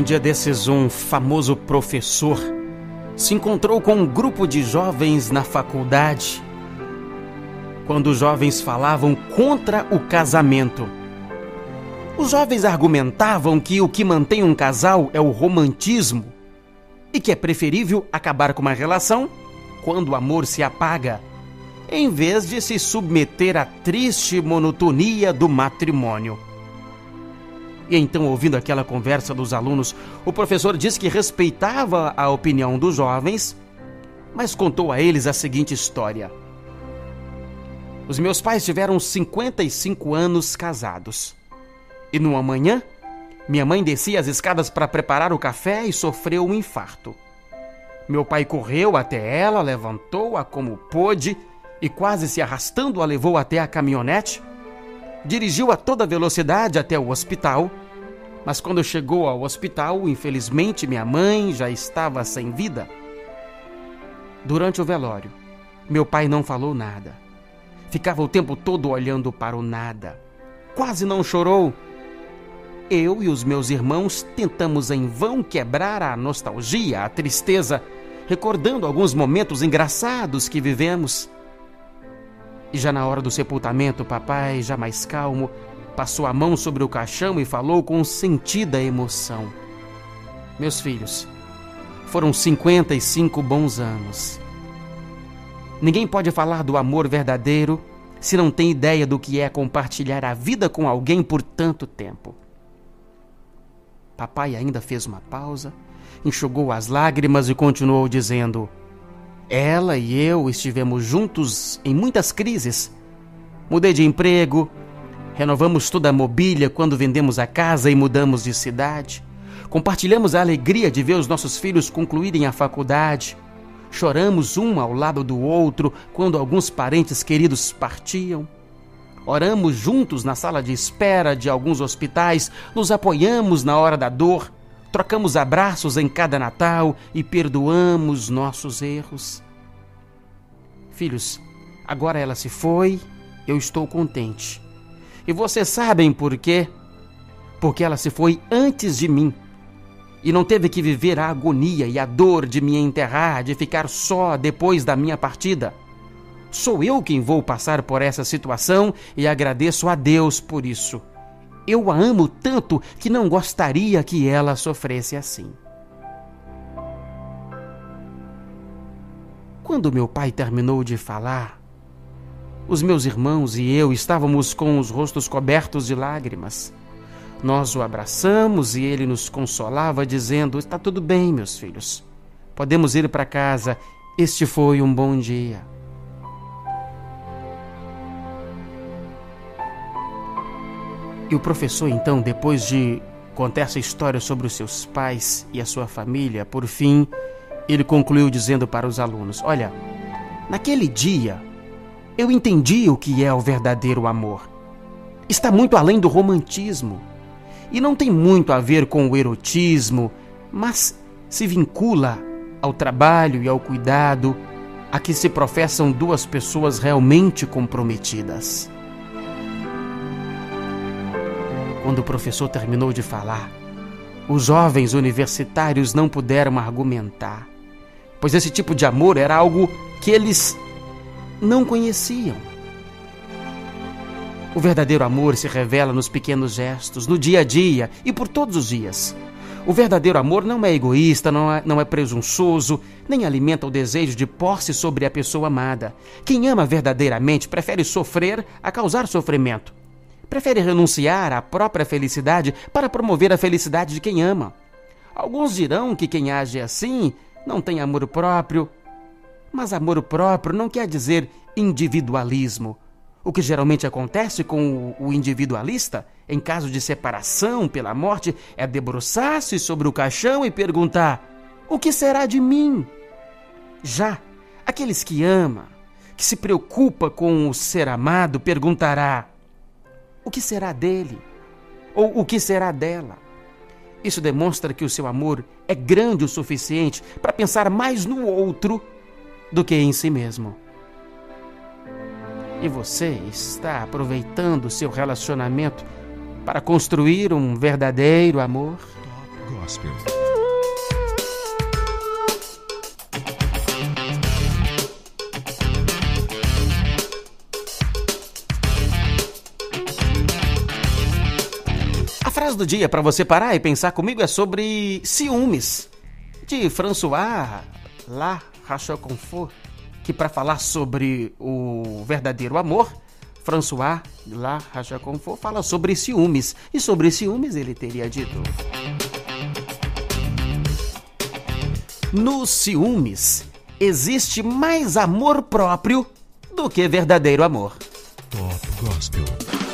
Um dia desses, um famoso professor se encontrou com um grupo de jovens na faculdade. Quando os jovens falavam contra o casamento, os jovens argumentavam que o que mantém um casal é o romantismo e que é preferível acabar com uma relação quando o amor se apaga, em vez de se submeter à triste monotonia do matrimônio. E então, ouvindo aquela conversa dos alunos, o professor disse que respeitava a opinião dos jovens, mas contou a eles a seguinte história. Os meus pais tiveram 55 anos casados. E numa manhã, minha mãe descia as escadas para preparar o café e sofreu um infarto. Meu pai correu até ela, levantou-a como pôde e, quase se arrastando, a levou até a caminhonete dirigiu a toda velocidade até o hospital, mas quando chegou ao hospital, infelizmente minha mãe já estava sem vida. Durante o velório, meu pai não falou nada. Ficava o tempo todo olhando para o nada. Quase não chorou. Eu e os meus irmãos tentamos em vão quebrar a nostalgia, a tristeza, recordando alguns momentos engraçados que vivemos. E já na hora do sepultamento, papai, já mais calmo, passou a mão sobre o caixão e falou com sentida emoção: Meus filhos, foram 55 bons anos. Ninguém pode falar do amor verdadeiro se não tem ideia do que é compartilhar a vida com alguém por tanto tempo. Papai ainda fez uma pausa, enxugou as lágrimas e continuou dizendo: ela e eu estivemos juntos em muitas crises. Mudei de emprego, renovamos toda a mobília quando vendemos a casa e mudamos de cidade. Compartilhamos a alegria de ver os nossos filhos concluírem a faculdade. Choramos um ao lado do outro quando alguns parentes queridos partiam. Oramos juntos na sala de espera de alguns hospitais, nos apoiamos na hora da dor trocamos abraços em cada Natal e perdoamos nossos erros. Filhos, agora ela se foi, eu estou contente. E vocês sabem por quê? Porque ela se foi antes de mim e não teve que viver a agonia e a dor de me enterrar, de ficar só depois da minha partida. Sou eu quem vou passar por essa situação e agradeço a Deus por isso. Eu a amo tanto que não gostaria que ela sofresse assim. Quando meu pai terminou de falar, os meus irmãos e eu estávamos com os rostos cobertos de lágrimas. Nós o abraçamos e ele nos consolava, dizendo: Está tudo bem, meus filhos. Podemos ir para casa. Este foi um bom dia. E o professor, então, depois de contar essa história sobre os seus pais e a sua família, por fim, ele concluiu dizendo para os alunos: Olha, naquele dia eu entendi o que é o verdadeiro amor. Está muito além do romantismo e não tem muito a ver com o erotismo, mas se vincula ao trabalho e ao cuidado a que se professam duas pessoas realmente comprometidas. Quando o professor terminou de falar, os jovens universitários não puderam argumentar, pois esse tipo de amor era algo que eles não conheciam. O verdadeiro amor se revela nos pequenos gestos, no dia a dia e por todos os dias. O verdadeiro amor não é egoísta, não é, não é presunçoso, nem alimenta o desejo de posse sobre a pessoa amada. Quem ama verdadeiramente prefere sofrer a causar sofrimento prefere renunciar à própria felicidade para promover a felicidade de quem ama. Alguns dirão que quem age assim não tem amor próprio, mas amor próprio não quer dizer individualismo. O que geralmente acontece com o individualista, em caso de separação pela morte, é debruçar-se sobre o caixão e perguntar: O que será de mim? Já aqueles que ama, que se preocupa com o ser amado, perguntará: o que será dele? Ou o que será dela? Isso demonstra que o seu amor é grande o suficiente para pensar mais no outro do que em si mesmo. E você está aproveitando seu relacionamento para construir um verdadeiro amor? Gospel. A frase do dia para você parar e pensar comigo é sobre ciúmes, de François La Rochefoucauld, que para falar sobre o verdadeiro amor, François La Rochefoucauld fala sobre ciúmes, e sobre ciúmes ele teria dito: Nos ciúmes existe mais amor próprio do que verdadeiro amor. Top Gospel.